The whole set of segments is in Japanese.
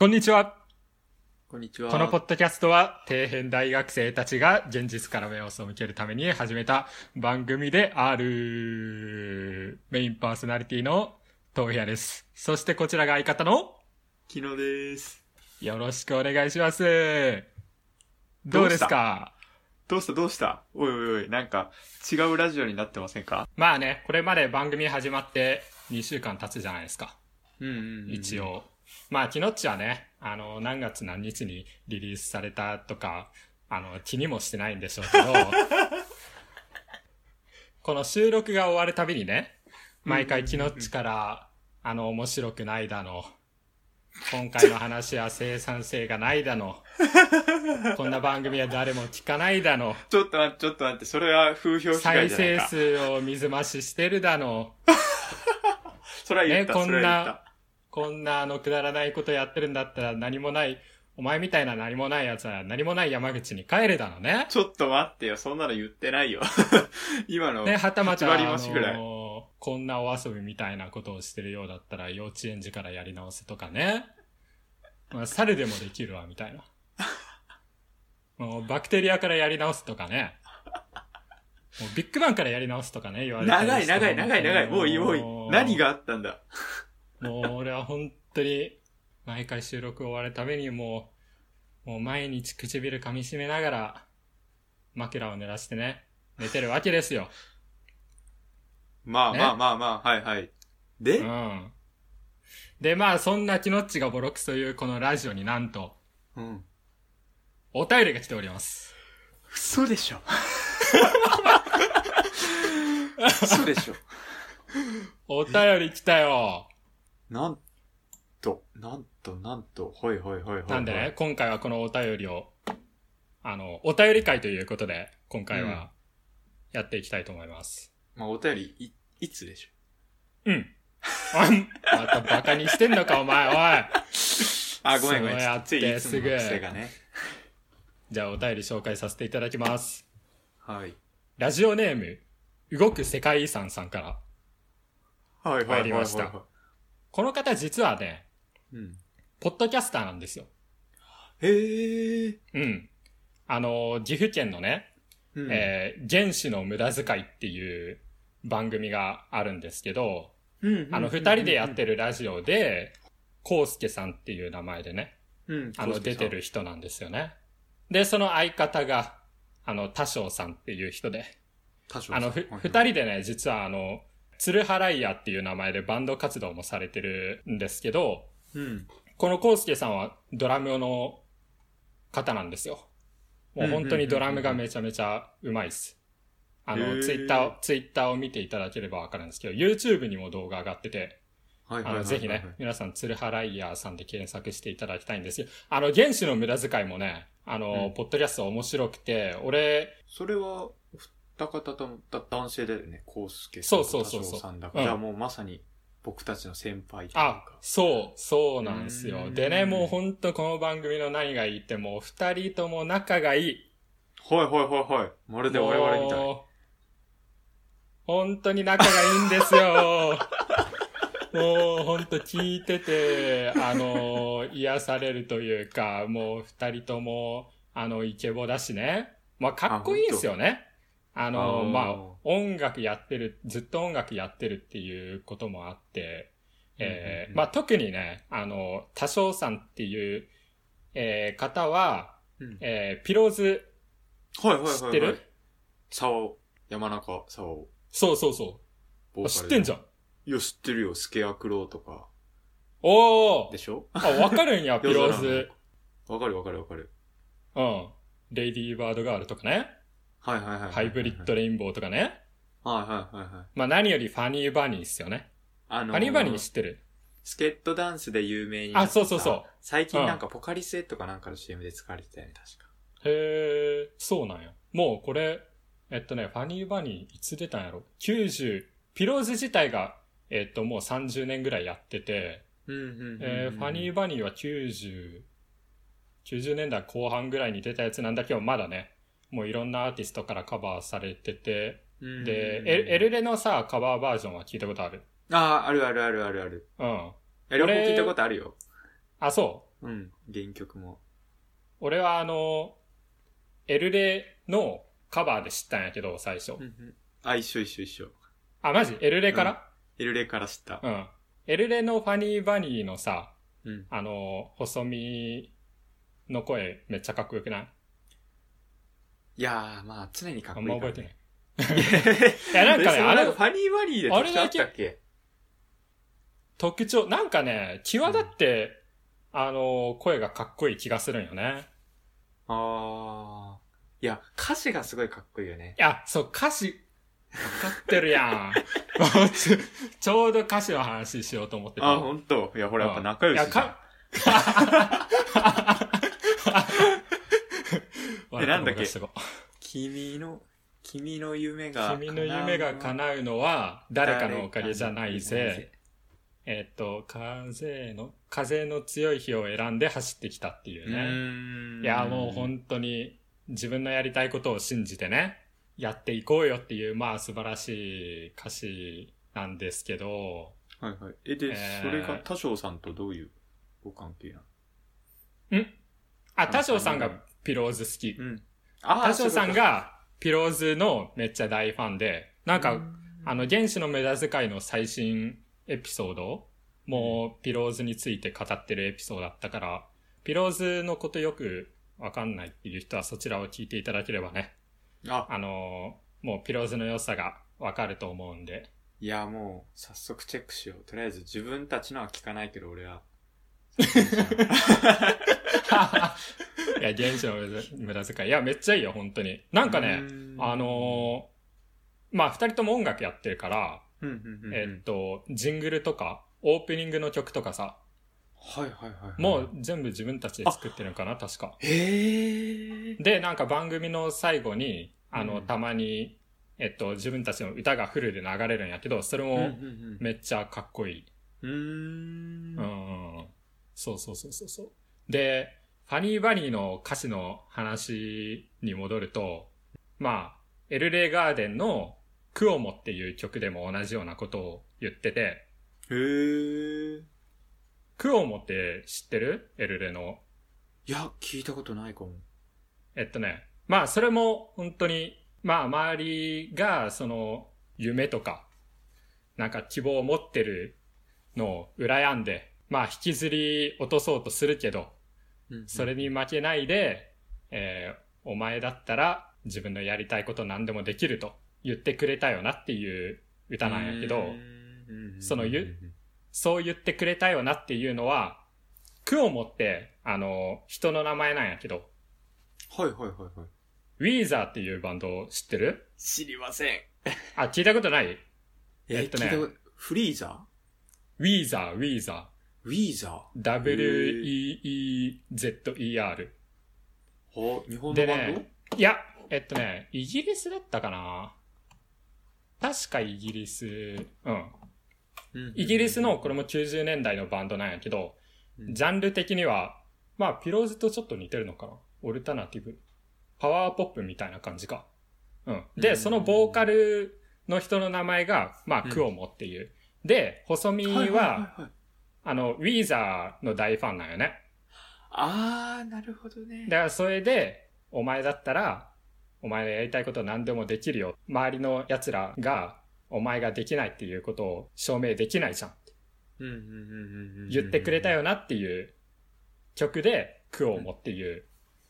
こんにちは。こんにちは。このポッドキャストは、底辺大学生たちが現実から目を背けるために始めた番組である。メインパーソナリティの東部です。そしてこちらが相方の昨日です。よろしくお願いします。どうですか？どうした？どうした？おいおいおい、なんか違うラジオになってませんか？まあね、これまで番組始まって2週間経つじゃないですか。うんうん、うん。一。応。まあ、キノッチはね、あの、何月何日にリリースされたとか、あの、気にもしてないんでしょうけど、この収録が終わるたびにね、毎回キノッチから、あの、面白くないだの、今回の話は生産性がないだの、こんな番組は誰も聞かないだの、ちょっと待って、ちょっと待って、それは風評被害再生じゃないか。数を水増ししてるだの、それは言った、ねこんな。こんなあのくだらないことやってるんだったら何もない、お前みたいな何もない奴は何もない山口に帰れだのね。ちょっと待ってよ、そんなの言ってないよ。今の。ね、はたまた、8あのこんなお遊びみたいなことをしてるようだったら幼稚園児からやり直せとかね。まあ、猿でもできるわ、みたいな。もうバクテリアからやり直すとかね。もうビッグバンからやり直すとかね、言われて長い長い長い長い。もういいもういい。何があったんだ？もう俺は本当に、毎回収録終わるためにもう、もう毎日唇噛み締めながら、枕を濡らしてね、寝てるわけですよ。ねまあまあまあまあ、はいはい。で、うん。で、まあそんなキノッチがボロクソというこのラジオになんと、うん。お便りが来ております。嘘でしょ。嘘でしょ。お便り来たよ。なんと、なんと、なんと、はいはいはいはい。なんでね、。今回はこのお便りを、あの、お便り会ということで、今回はやっていきたいと思います。まあ、お便り、い、いつでしょう？ん。あまたバカにしてんのか、お前、おい。あ、ごめんごめん。やってすぐ。じゃあお便り紹介させていただきます。はい。ラジオネーム、動く世界遺産さんから。はいはいはいはい。参りましたこの方実はね、うん。ポッドキャスターなんですよ。へえ。うん。あの、岐阜県のね、うんえー原始の無駄遣いっていう番組があるんですけど、うんあの、二人でやってるラジオで、コウスケさんっていう名前でね、うん。あの、出てる人なんですよね。で、その相方が、あの、多少さんっていう人で、あの、ふ、二人でね、実はあの、ツルハライヤーっていう名前でバンド活動もされてるんですけど、うん。このコウスケさんはドラムの方なんですよ。もう本当にドラムがめちゃめちゃうまいっす。あの、ツイッターを、ツイッターを見ていただければわかるんですけど、YouTube にも動画上がってて、はいあの、ぜひね、皆さん、ツルハライヤーさんで検索していただきたいんですよ。あの、原始の無駄遣いもね、あの、うんポッドキャスト面白くて、俺、それは、二方と男性だよね。コウスケさんとそうそさんだから。うんじゃあもうまさに僕たちの先輩というあか。、そう、そうなんですよ。うんでね、もうほんとこの番組の何がいいって、もう二人とも仲がいい。はいはいはいはい。まるで我々みたい。本当に仲がいいんですよ。もう本当聞いてて、あの、癒されるというか、もう二人とも、あの、イケボだしね。まあ、かっこいいんですよね。あの、あーまあ、音楽やってる、ずっと音楽やってるっていうこともあって、えーまあ、特にね、あの、多少さんっていう、えー方は、うんえーピローズはいはいはいはい。知ってる？沢尾。山中沢尾。そうそうそう。知ってんじゃん。いや、知ってるよ。スケアクローとか。おーでしょ？あ、わかるんや、ピローズ。わかるわかるわかる。うん。レイディーバードガールとかね。はいはいはいはい。ハイブリッドレインボーとかね。はいはいはいはい。まあ何よりファニーバニーっすよね。あのファニーバニー知ってる？スケットダンスで有名になったあそうそうそう最近なんかポカリスエットかなんかの CM で使われてたよね、確か。へえ、そうなんや。もうこれ、えっとね、ファニーバニーいつ出たんやろ ?90、ピローズ自体が、えっともう30年ぐらいやってて、うんうんうんうん。えーファニーバニーは90、90年代後半ぐらいに出たやつなんだけど、まだね、もういろんなアーティストからカバーされてて、うんで、エエルレのさ、カバーバージョンは聞いたことある？ああ、あるあるあるあるある。うん。え、両方聞いたことあるよ。あ、そうん。原曲も。俺はあの、エルレのカバーで知ったんやけど、最初。うんうん。あ、一緒一緒一緒。あ、マジ？エルレから？エルレから知ったう。ん。エルレのファニーバニーのさ、うん。あの、細身の声めっちゃかっこよくない？いやー、まあ、常にかっあこいいから、んま覚えてない。な いいや、なんかね、あれフ、ァニーバニーで特徴あったっけ？特徴、なんかね、際立って、あの、声がかっこいい気がするんよね。あー。いや、歌詞がすごいかっこいいよね。いや、そう、歌詞、わかってるやん。ち ょちょうど歌詞の話しようと思ってた。あ、ほんと。いや、ほら、やっぱ仲良しじゃん。えなんだっけ？君の、君の夢が。君の夢が叶うのは誰かのおかげじゃないぜ。。えっと、風の、風の強い日を選んで走ってきたっていううね。いや、もう本当に自分のやりたいことを信じてね、やっていこうよっていう、まあ素晴らしい歌詞なんですけど、はいはい。え、で、えーそれが多少さんとどういうご関係なの？あ、多少さんがピローズ好き。うん。あ多少さん、がピローズのめっちゃ大ファンで、なんか、うんあの、原始の無駄遣いの最新エピソードもうピローズについて語ってるエピソードだったから、ピローズのことよくわかんないっていう人はそちらを聞いていただければね、あ、あのーもうピローズの良さがわかると思うんで。いや、もう、早速チェックしよう。とりあえず自分たちのは聞かないけど、俺は。いや、原始の無駄遣い。いや、めっちゃいいよ、本当に。なんかね、あ、のーまあ、二人とも音楽やってるから、えっと、ジングルとか、オープニングの曲とかさ、はいはいはいはい。もう、全部自分たちで作ってるのかな、確か。へー。で、なんか番組の最後に、あの、うんたまに、えっと、自分たちの歌がフルで流れるんやけど、それもうんめっちゃかっこいい。うーん。うんうん。そうそうそうそうそう。で、ファニーバニーの歌詞の話に戻ると、まあ、エルレガーデンのクオモっていう曲でも同じようなことを言ってて、へー。クオモって知ってる？エルレの。いや、聞いたことないかも。えっとね、まあそれも本当に、まあ周りがその夢とか、なんか希望を持ってるのを羨んで、まあ引きずり落とそうとするけど、それに負けないで、えーお前だったら自分のやりたいこと何でもできると言ってくれたよなっていう歌なんやけど、そのゆそう言ってくれたよなっていうのは、クオモって、あの、人の名前なんやけど、はいはいはいはい。ウィーザーっていうバンドを知ってる？知りません。あ、聞いたことない？えっとね。フリーザウィーザー、ウィーザーウィーザー。W-E-E-Z-E-R。ーは日本のでバンド、ね、いや、えっとね、イギリスだったかな確かイギリス、うん。うんイギリスの、これも90年代のバンドなんやけど、うんジャンル的には、まあ、ピローズとちょっと似てるのかなオルタナティブ。パワーポップみたいな感じか。うん。うで、んそのボーカルの人の名前が、まあ、うんクオモっていう。で、細身は、はいはいはいはいあの、ウィーザーの大ファンなんよね。あー、なるほどね。だからそれで、お前だったら、お前のやりたいこと何でもできるよ。周りの奴らが、お前ができないっていうことを証明できないじゃん。うんうんうんうんうん言ってくれたよなっていう曲で、クオモっていう、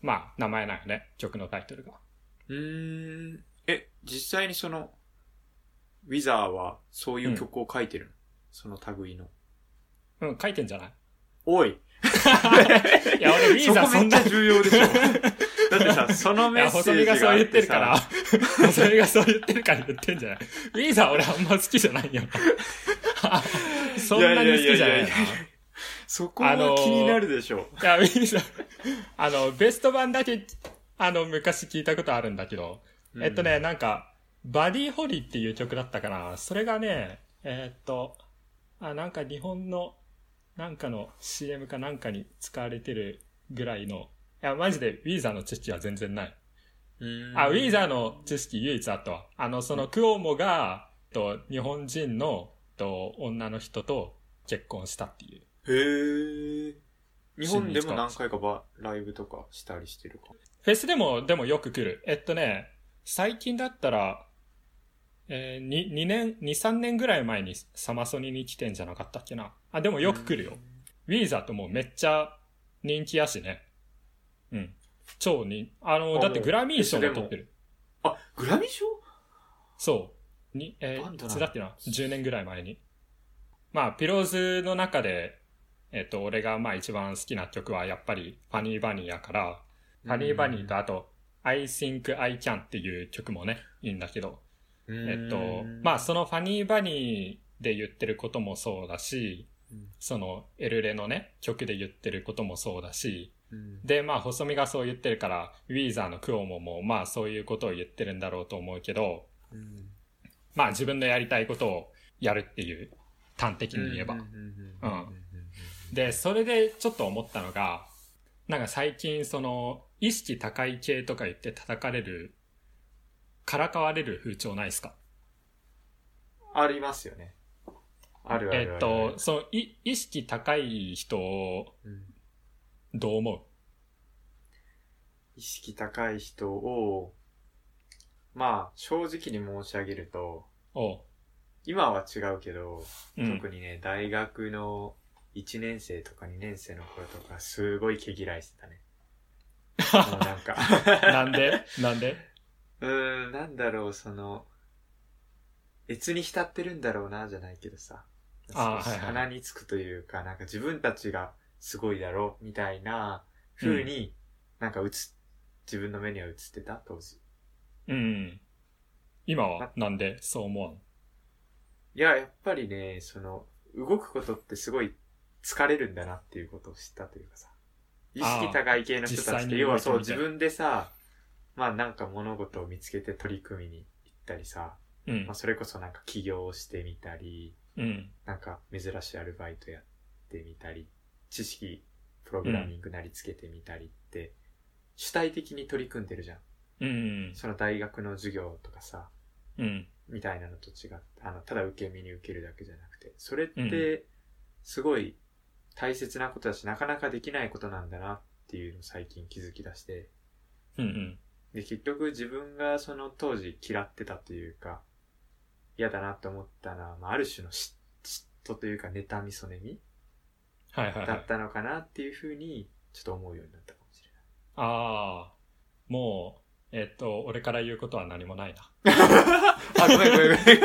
まあ、名前なんよね。曲のタイトルが。うーん。え、実際にその、ウィザーはそういう曲を書いてるの、その類の。うん、書いてんじゃない？おい。いや、俺、ウィーザーそんな、重要でしょ。だってさ、そのメッセー細身がそう言ってるから。さ、、細身がそう言ってるから言ってんじゃない？ウィーザー俺あんま好きじゃないよ。そんなに好きじゃないそこは気になるでしょ。いや、ウィーザー、あの、ベスト版だけ、あの、昔聞いたことあるんだけど、えっとね、なんか、バディホリーっていう曲だったかな。それがね、えーっと、あ、なんか日本の、なんかの CM かなんかに使われてるぐらいの、いや、マジでウィーザーの知識は全然ない。うん、あ、ウィーザーの知識唯一あったわ。あの、そのクオモが、と、日本人の、と、女の人と結婚したっていう。へー。日本でも何回かばライブとかしたりしてるか？フェスでも、でもよく来る。えっとね、最近だったら、えー、2, 2年、2、3年ぐらい前にサマソニに来てんじゃなかったっけな。あ、でもよく来るよ。ウィーザーともめっちゃ人気やしね。うん。超人、あの、あだってグラミー賞も取ってる。あ、グラミー賞？そう。に、えー、いつだってな、10年ぐらい前に。まあ、ピローズの中で、えっ、と、俺がまあ一番好きな曲はやっぱりファニーバニーやから、ファニーバニーとあと、I think I can っていう曲もね、いいんだけど、えっと、まあそのファニーバニーで言ってることもそうだし、うん。そのエルレのね、曲で言ってることもそうだし、うん。で、まあ細見がそう言ってるから、ウィーザーのクオモもまあそういうことを言ってるんだろうと思うけど、うん。まあ自分のやりたいことをやるっていう、端的に言えば。で、それでちょっと思ったのが、なんか最近その、意識高い系とか言って叩かれる、からかわれる風潮ないですか？ありますよね。あるあるあるえっと、その、い意識高い人をうんどう思意識高い人を、まあ、正直に申し上げると。今は違うけど、うん。特にね、大学の1年生とか2年生の頃とか、すごい毛嫌いしてたね。もうなんかなんで？なんで？うーん、なんだろう、その、越に浸ってるんだろうな、じゃないけどさ。少しあーはいはい鼻につくというか、なんか自分たちがすごいだろう、みたいな風に、なんか映っ、自分の目には映ってた、当時。うん。今は？なんでそう思わんいや、やっぱりね、その、動くことってすごい疲れるんだなっていうことを知ったというかさ。意識高い系の人たちって、実際に要はそう、動いてみて自分でさ、まあなんか物事を見つけて取り組みに行ったりさ、うんまあ。それこそなんか起業してみたり、うん。なんか珍しいアルバイトやってみたり、知識、プログラミングなりつけてみたりって、主体的に取り組んでるじゃん。うん。その大学の授業とかさ、うん。みたいなのと違って、あの、ただ受け身に受けるだけじゃなくて、それっうて、すごい大切なことだし、なかなかできないことなんだなっていうのを最近気づき出して、うん。うん。で、結局自分がその当時嫌ってたというか、嫌だなって思ったのは、まあ、ある種の嫉嫉妬というか、妬み、そねみはいはいはいだっ。たのかなっていうふうに、ちょっと思うようになったかもしれない。ああ、もう、えっと、俺から言うことは何もないな。あ、ごめんごめんごめん。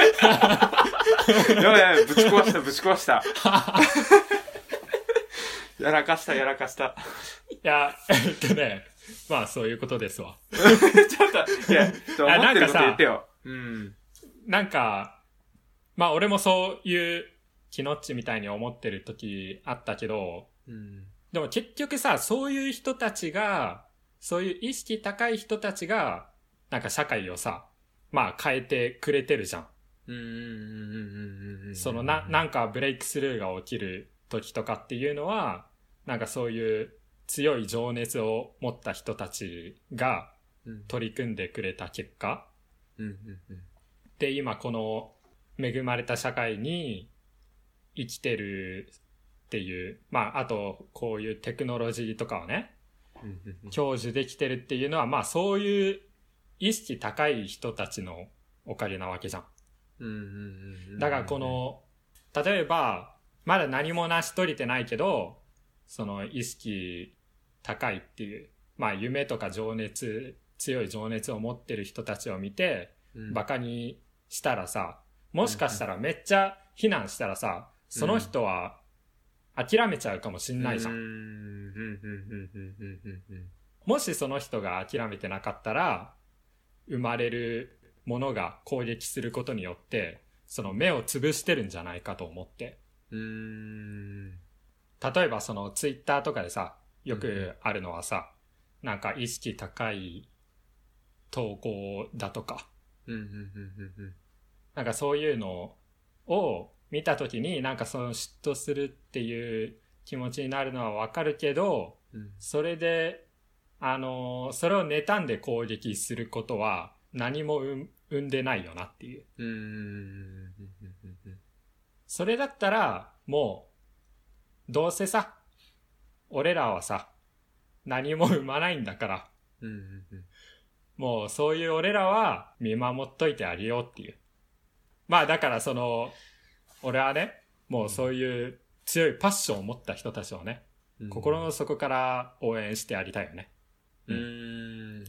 やばいやばい、ぶち壊した、ぶち壊した。やらかした、やらかした。いや、えっとね、まあそういうことですわ。ちょっと、いや、ちょっと思ってること言ってよ。うん。なんか、まあ俺もそういう気のっちみたいに思ってる時あったけど、うん。でも結局さ、そういう人たちが、そういう意識高い人たちが、なんか社会をさ、まあ変えてくれてるじゃん。うんうんうんうんうんうん。そのな、なんかブレイクスルーが起きる時とかっていうのは、なんかそういう強い情熱を持った人たちがうん取り組んでくれた結果、うんうんうん。で、今この恵まれた社会に生きてるっていう、まあ、あとこういうテクノロジーとかをね、うんうんうん享受できてるっていうのは、まあそういう意識高い人たちのおかげなわけじゃん。うんうんうんうん。だからこ、の、例えば、まだ何も成し遂げてないけど、その意識高いっていう、まあ夢とか情熱、強い情熱を持ってる人たちを見て、馬鹿、にしたらさ、もしかしたらめっちゃ非難したらさ、その人は諦めちゃうかもしんないじゃん。もしその人が諦めてなかったら、生まれるものが攻撃することによって、その目を潰してるんじゃないかと思って。例えばそのツイッターとかでさ、よくあるのはさ、なんか意識高い投稿だとか、うんうんうんうんうん。なんかそういうのを見たときになんかその嫉妬するっていう気持ちになるのはわかるけど、うんそれで、あのーそれを妬んで攻撃することは何も生んでないよなっていう。うんうんうんうんうんそれだったら、もう、どうせさ、俺らはさ、何も生まないんだから、うんうんうん。もうそういう俺らは見守っといてあげようっていう。まあだからその、俺はね、もうそういう強いパッションを持った人たちをね、うん心の底から応援してありたいよね。うーん。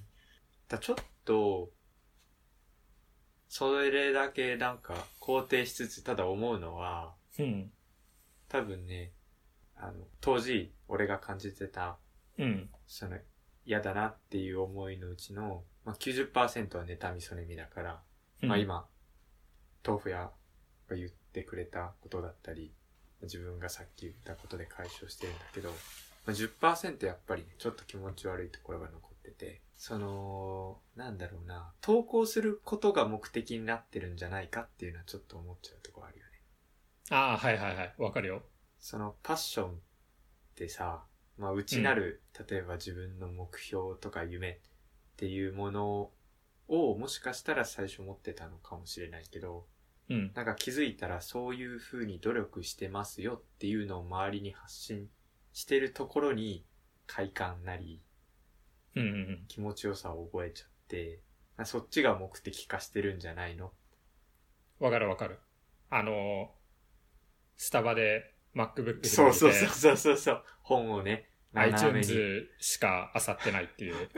だちょっと、それだけなんか肯定しつつ、ただ思うのは、うん。多分ね、あの、当時俺が感じてた、うん。その、嫌だなっていう思いのうちの、まあ、90%は妬みそねみだから、まあ今、豆腐屋が言ってくれたことだったり、自分がさっき言ったことで解消してるんだけど、まあ、10%やっぱりね、ちょっと気持ち悪いところが残ってて、その、なんだろうな、投稿することが目的になってるんじゃないかっていうのはちょっと思っちゃうところあるよね。ああ、はいはいはい。わかるよ。そのパッションってさ、まあ内なる、例えば自分の目標とか夢っていうものをもしかしたら最初持ってたのかもしれないけど、うん。なんか気づいたらそういう風に努力してますよっていうのを周りに発信してるところに快感なりうんうんうん。気持ちよさを覚えちゃって、まあそっちが目的化してるんじゃないの？わかるわかる。あの、スタバで MacBook そうそうそうそうそう。本をね、iTunes しか漁ってないっていう。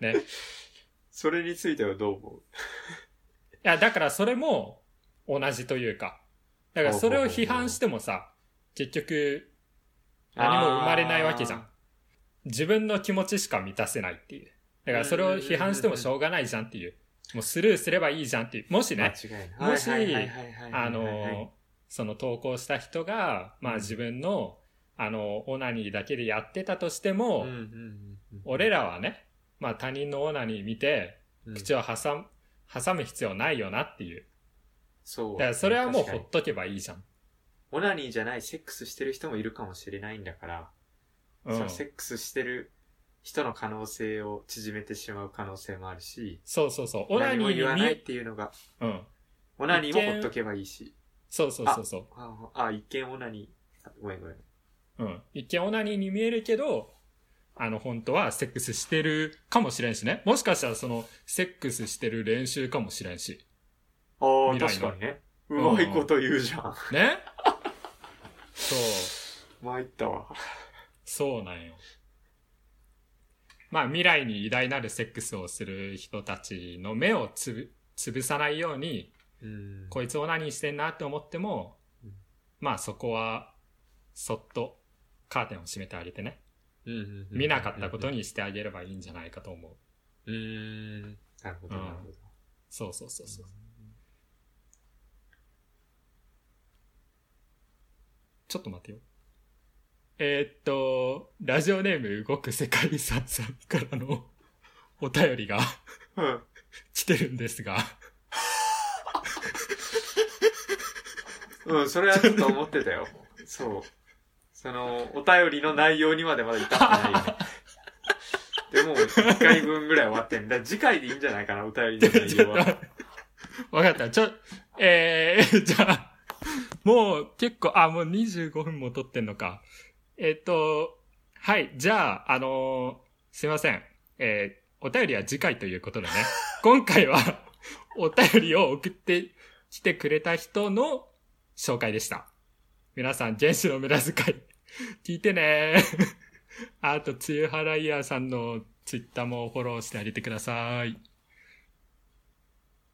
ね。い それについてはどう思う？や、だからそれも同じというか。だからそれを批判してもさ、結局何も生まれないわけじゃん。自分の気持ちしか満たせないっていう。だからそれを批判してもしょうがないじゃんっていう。もうスルーすればいいじゃんっていう。もし間ね。もしあの、その投稿した人が、まあ自分の、あの、オナニーだけでやってたとしても、うんうんうんうん俺らはね、まあ他人のオナニー見て、うん口を挟む、挟む必要ないよなっていう。そう。だからそれはもうほっとけばいいじゃん。オナニーじゃないセックスしてる人もいるかもしれないんだから、うんその。セックスしてる人の可能性を縮めてしまう可能性もあるし、そうそうそう。オナニーに見え言わないっ、ていうのが、うん。オナニーもほっとけばいいし。そうそうそうそう。あ、あ一見オナニー、あごめんごめん。うん。一見オナニーに見えるけど、あの、本当はセックスしてるかもしれんしね。もしかしたらその、セックスしてる練習かもしれんし。ああ、確かにね。うまいこと言うじゃん。ね？そう。参ったわ。そうなんよ。まあ未来に偉大なるセックスをする人たちの目をつぶ、潰さないように、うん。こいつを何してんなって思ってもうん、まあそこは、そっとカーテンを閉めてあげてね。見なかったこと。にしてあげればいいんじゃないかと思う。うーん。なるほど、うんなるほど。そうそうそうそう。ちょっと待ってよ。えーっと、ラジオネーム動く世界遺産さんからのお便りがうん。来てるんですが、うん、それはちょっと思ってたよ。そう。その、お便りの内容にまでまだ至ってないよね。でも、1回分ぐらい終わってんだ。次回でいいんじゃないかな、お便りの内容は。わかった。ちょ、えー、じゃあ、もう結構、あ、もう25分も撮ってんのか。えーっと、はい、じゃあ、あのーすいません。えーお便りは次回ということでね。今回は、お便りを送ってきてくれた人の紹介でした。皆さん、原始の無駄遣い、聞いてねあと、つゆはらいやさんのツイッターもフォローしてあげてください。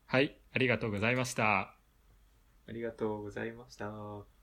はい、ありがとうございました。ありがとうございました。